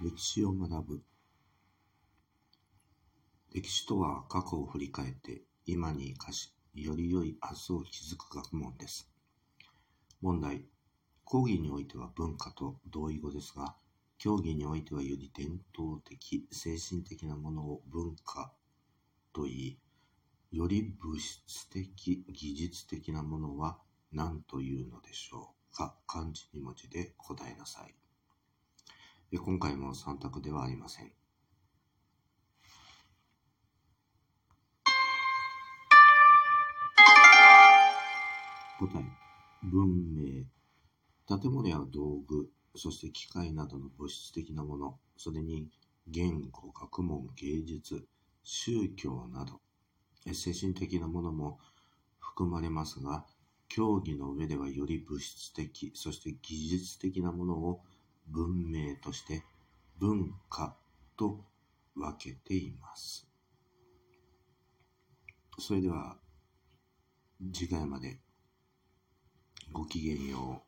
歴史を学ぶ。歴史とは過去を振り返って今に生かし、より良い明日を築く学問です。問題。講義においては文化と同意語ですが、競技においてはより伝統的、精神的なものを文化と言い、より物質的、技術的なものは何というのでしょうか漢字2文字で答えなさい。今回も3択ではありません。答え、文明。建物や道具、そして機械などの物質的なもの、それに言語、学問、芸術、宗教など、精神的なものも含まれますが、競技の上ではより物質的、そして技術的なものを文明として文化と分けています。それでは次回までごきげんよう。